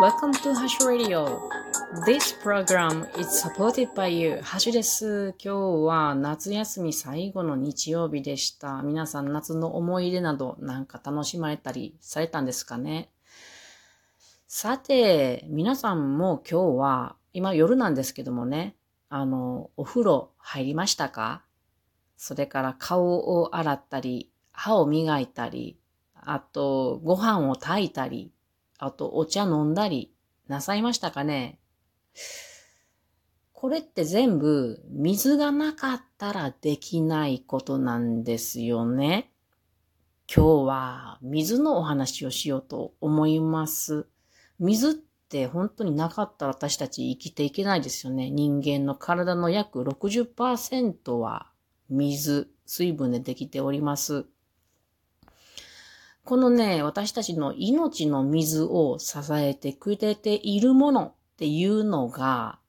Welcome to Hash Radio. This program is supported by you. ハッシュです。今日は夏休み最後の日曜日でした。皆さん夏の思い出などなんか楽しまれたりされたんですかね？さて、皆さんも今日は、今夜なんですけどもね、あの、お風呂入りましたか？それから顔を洗ったり、歯を磨いたり、あとご飯を炊いたり、あとお茶飲んだりなさいましたかね？これって全部水がなかったらできないことなんですよね。今日は水のお話をしようと思います。水って本当になかったら私たち生きていけないですよね。人間の体の約60%は水、水分でできております。このね、私たちの命の水を支えてくれているものっていうのが、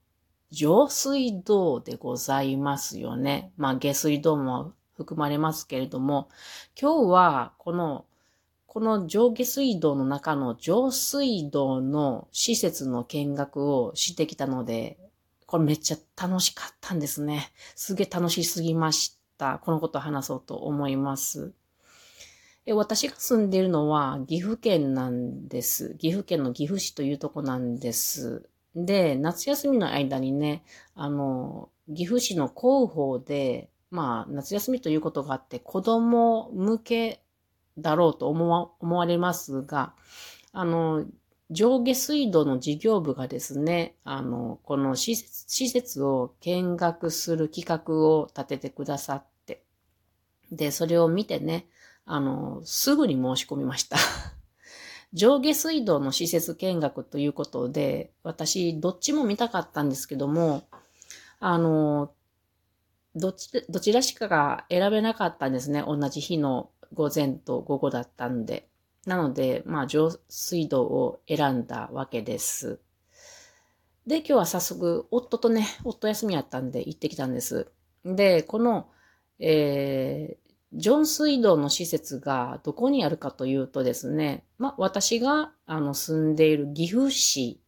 上水道でございますよね。まあ、下水道も含まれますけれども、今日はこの、この上下水道の中の上水道の施設の見学をしてきたので、これめっちゃ楽しかったんですね。すげえ楽しすぎました。このことを話そうと思います。私が住んでいるのは岐阜県なんです。岐阜県の岐阜市というとこなんです。で、夏休みの間にね、あの、岐阜市の広報で、まあ、夏休みということがあって、子供向けだろうと思わ思われますが、あの、上下水道の事業部がですね、あの、この施設施設を見学する企画を立ててくださって、で、それを見てね、あの、すぐに申し込みました。上下水道の施設見学ということで、私、どっちも見たかったんですけども、あの、どっち、どちらしかが選べなかったんですね。同じ日の午前と午後だったんで。なので、まあ、上水道を選んだわけです。で、今日は早速、夫とね、夫休みやったんで行ってきたんです。で、この、えジョン水道の施設がどこにあるかというとですね、まあ、私があの住んでいる岐阜市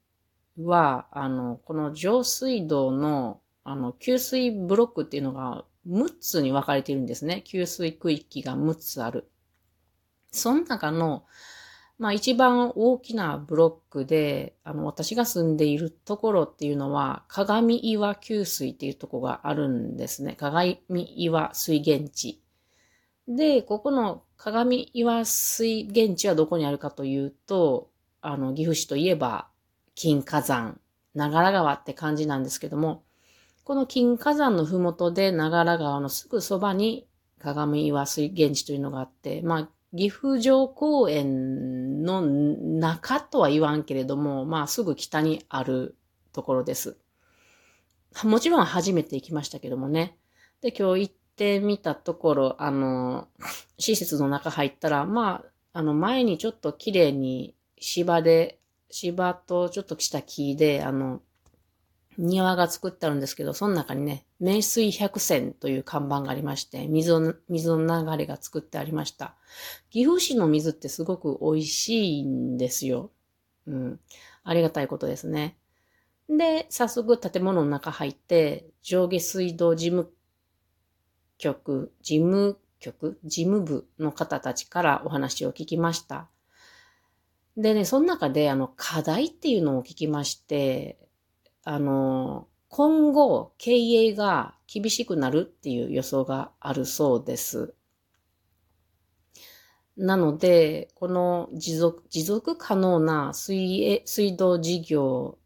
は、あの、この上水道のあの、給水ブロックっていうのが6つに分かれているんですね。給水区域が6つある。その中の、まあ一番大きなブロックで、あの、私が住んでいるところっていうのは、鏡岩給水っていうとこがあるんですね。鏡岩水源地で、ここの鏡岩水源地はどこにあるかというと、あの、岐阜市といえば、金火山、長良川って感じなんですけども、この金火山のふもとで長良川のすぐそばに鏡岩水源地というのがあって、まあ、岐阜城公園の中とは言わんけれども、まあ、すぐ北にあるところです。もちろん初めて行きましたけどもね。で、今日行っってみたところ、あの、施設の中入ったら、まあ、あの、前にちょっと綺麗に芝で、芝とちょっとした木で、あの、庭が作ってあるんですけど、その中にね、名水百選という看板がありまして、水の、水の流れが作ってありました。岐阜市の水ってすごく美味しいんですよ。うん。ありがたいことですね。で、早速建物の中入って、上下水道事務局、事務局、事務部の方たちからお話を聞きました。でね、その中で、あの、課題っていうのを聞きまして、あの、今後、経営が厳しくなるっていう予想があるそうです。なので、この持続、持続可能な水水道事業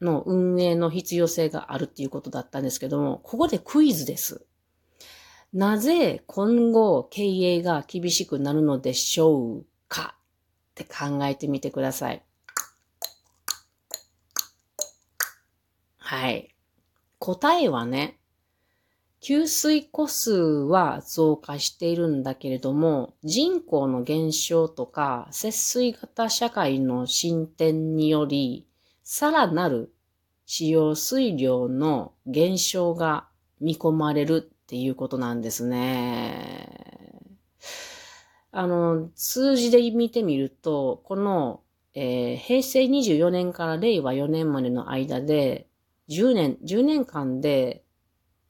の運営の必要性があるっていうことだったんですけども、ここでクイズです。なぜ今後経営が厳しくなるのでしょうかって考えてみてください。はい。答えはね、給水個数は増加しているんだけれども、人口の減少とか節水型社会の進展により、さらなる使用水量の減少が見込まれるっていうことなんですね。あの、数字で見てみると、この、えー、平成24年から令和4年までの間で、10年、10年間で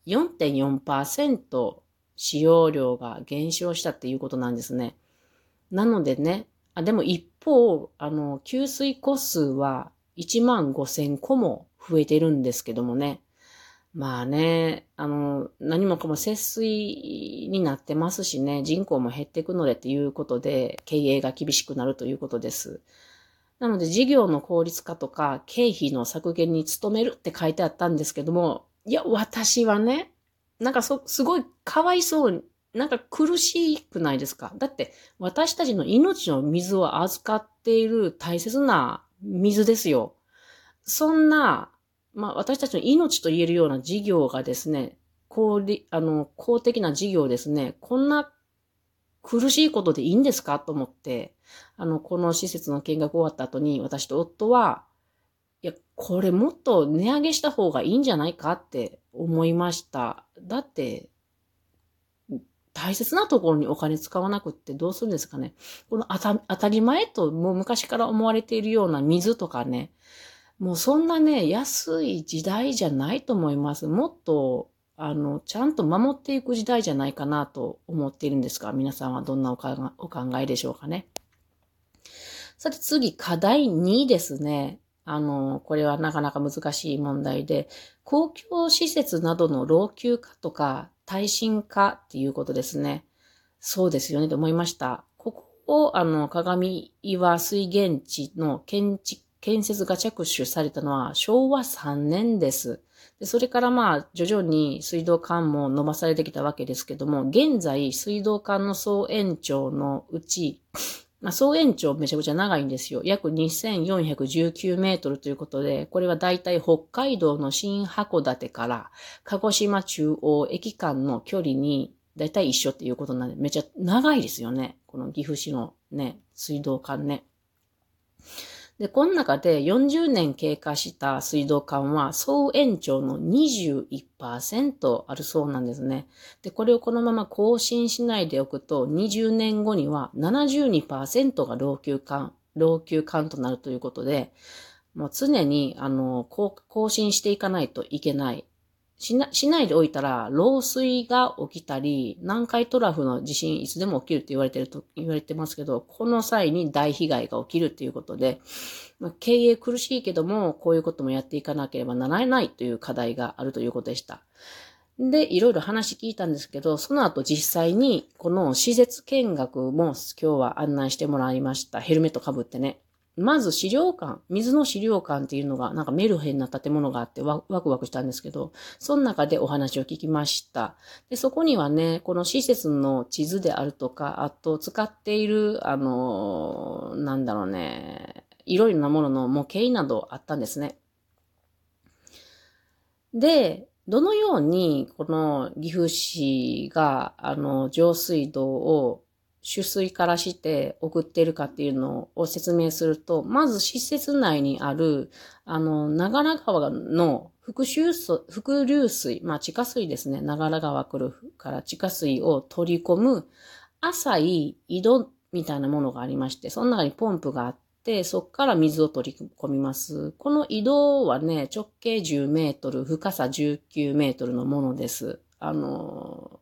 4.4%使用量が減少したっていうことなんですね。なのでね、あでも一方、あの、給水個数は1万5千個も増えてるんですけどもね。まあね、あの、何もかも節水になってますしね、人口も減っていくのでっていうことで、経営が厳しくなるということです。なので、事業の効率化とか、経費の削減に努めるって書いてあったんですけども、いや、私はね、なんかそ、すごいかわいそうに、なんか苦しくないですか？だって、私たちの命の水を預かっている大切な水ですよ。そんな、まあ私たちの命と言えるような事業がですね、公あの、公的な事業ですね、こんな苦しいことでいいんですかと思って、あの、この施設の見学終わった後に私と夫は、いや、これもっと値上げした方がいいんじゃないかって思いました。だって、大切なところにお金使わなくってどうするんですかね。この当たり前ともう昔から思われているような水とかね、もうそんなね、安い時代じゃないと思います。もっと、あの、ちゃんと守っていく時代じゃないかなと思っているんですが、皆さんはどんなお考えでしょうかね。さて次、課題2ですね。あの、これはなかなか難しい問題で、公共施設などの老朽化とか耐震化っていうことですね。そうですよねと思いました。ここを、あの、鏡岩水源地の建築建設が着手されたのは昭和3年です。でそれからまあ徐々に水道管も伸ばされてきたわけですけども、現在水道管の総延長のうち、まあ、総延長めちゃくちゃ長いんですよ。約2419メートルということで、これはだいたい北海道の新函館から鹿児島中央駅間の距離にだいたい一緒っていうことなんで、めちゃ長いですよね。この岐阜市のね、水道管ね。で、この中で40年経過した水道管は総延長の21%あるそうなんですね。で、これをこのまま更新しないでおくと、20年後には72%が老朽管、老朽管となるということで、もう常に、あの、更新していかないといけないしな、しないでおいたら、漏水が起きたり、南海トラフの地震いつでも起きるって言われてると、言われてますけど、この際に大被害が起きるっていうことで、まあ、経営苦しいけども、こういうこともやっていかなければならないという課題があるということでした。で、いろいろ話聞いたんですけど、その後実際にこの施設見学も今日は案内してもらいました。ヘルメットかぶってね。まず資料館、水の資料館っていうのが、なんかメルヘンな建物があってワクワクしたんですけど、その中でお話を聞きました。で、そこにはね、この施設の地図であるとか、あと使っている、あの、なんだろうね、いろいろなものの模型などあったんですね。で、どのように、この岐阜市が、あの、上水道を取水からして送っているかっていうのを説明すると、まず施設内にある、あの、長良川の復流水、伏流水、まあ地下水ですね。長良川来るから地下水を取り込む浅い井戸みたいなものがありまして、その中にポンプがあって、そこから水を取り込みます。この井戸はね、直径10メートル、深さ19メートルのものです。あの、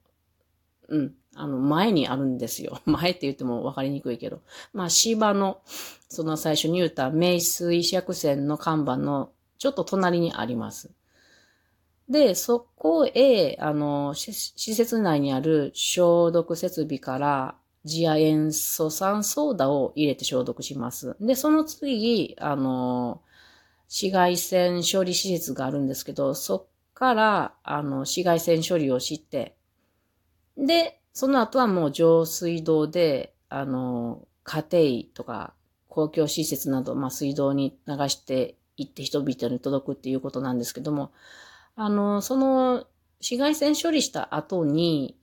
うん。あの、前にあるんですよ。前って言っても分かりにくいけど。まあ、芝の、その最初に言った名水借線の看板のちょっと隣にあります。で、そこへ、あの、施設内にある消毒設備からジア塩素酸ソーダを入れて消毒します。で、その次、あの、紫外線処理施設があるんですけど、そっから、あの、紫外線処理をして、で、その後はもう上水道で、あの、家庭とか公共施設など、まあ水道に流していって人々に届くっていうことなんですけども、あの、その紫外線処理した後に、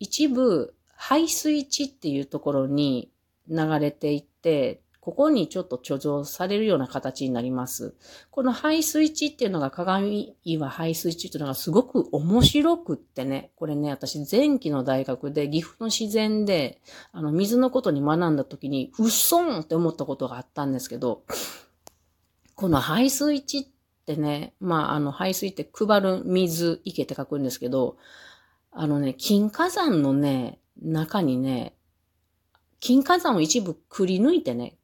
一部排水地っていうところに流れていって、ここにちょっと貯蔵されるような形になります。この排水池っていうのが、鏡岩排水池っていうのがすごく面白くってね、これね、私前期の大学で岐阜の自然で、あの、水のことに学んだ時に、うっそんって思ったことがあったんですけど、この排水池ってね、まあ、あの、排水って配る水、池って書くんですけど、あのね、金火山のね、中にね、金火山を一部くり抜いてね、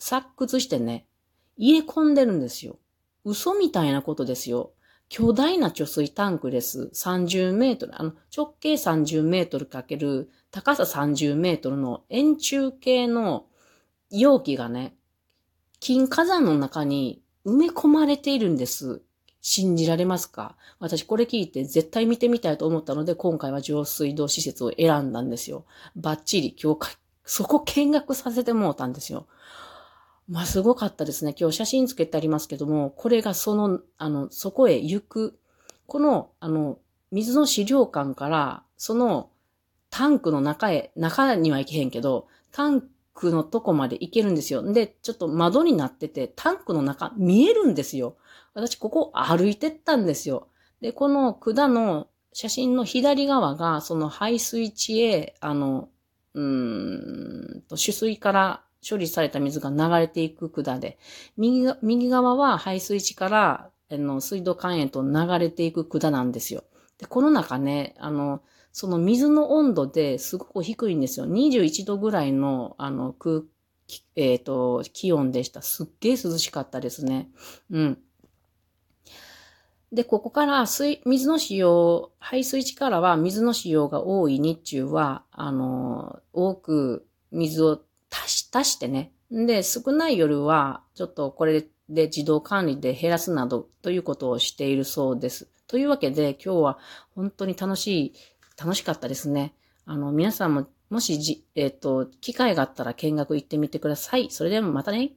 発掘してね、入れ込んでるんですよ。嘘みたいなことですよ。巨大な貯水タンクです。30メートル、あの、直径30メートルかける高さ30メートルの円柱形の容器がね、金火山の中に埋め込まれているんです。信じられますか？私これ聞いて絶対見てみたいと思ったので、今回は上水道施設を選んだんですよ。バッチリ今日そこ見学させてもうたんですよ。まあ、すごかったですね。今日写真つけてありますけども、これがその、あの、そこへ行く、この、あの、水の資料館から、その、タンクの中へ、中には行けへんけど、タンクのとこまで行けるんですよ。で、ちょっと窓になってて、タンクの中見えるんですよ。私、ここ歩いてったんですよ。で、この管の写真の左側が、その排水池へ、あの、うんと、取水から処理された水が流れていく管で、右右側は排水池から、あの、水道管へと流れていく管なんですよ。で、この中ね、あの、その水の温度ですごく低いんですよ。21度ぐらいの、あの、空気、えっ、ー、と、気温でした。すっげえ涼しかったですね。うん。で、ここから水、水の使用、排水池からは水の使用が多い日中は、あの、多く水を、足してね。で、少ない夜は、ちょっとこれで自動管理で減らすなどということをしているそうです。というわけで、今日は本当に楽しい、楽しかったですね。あの、皆さんも、もしじ、えっ、ー、と、機会があったら見学行ってみてください。それではまたね。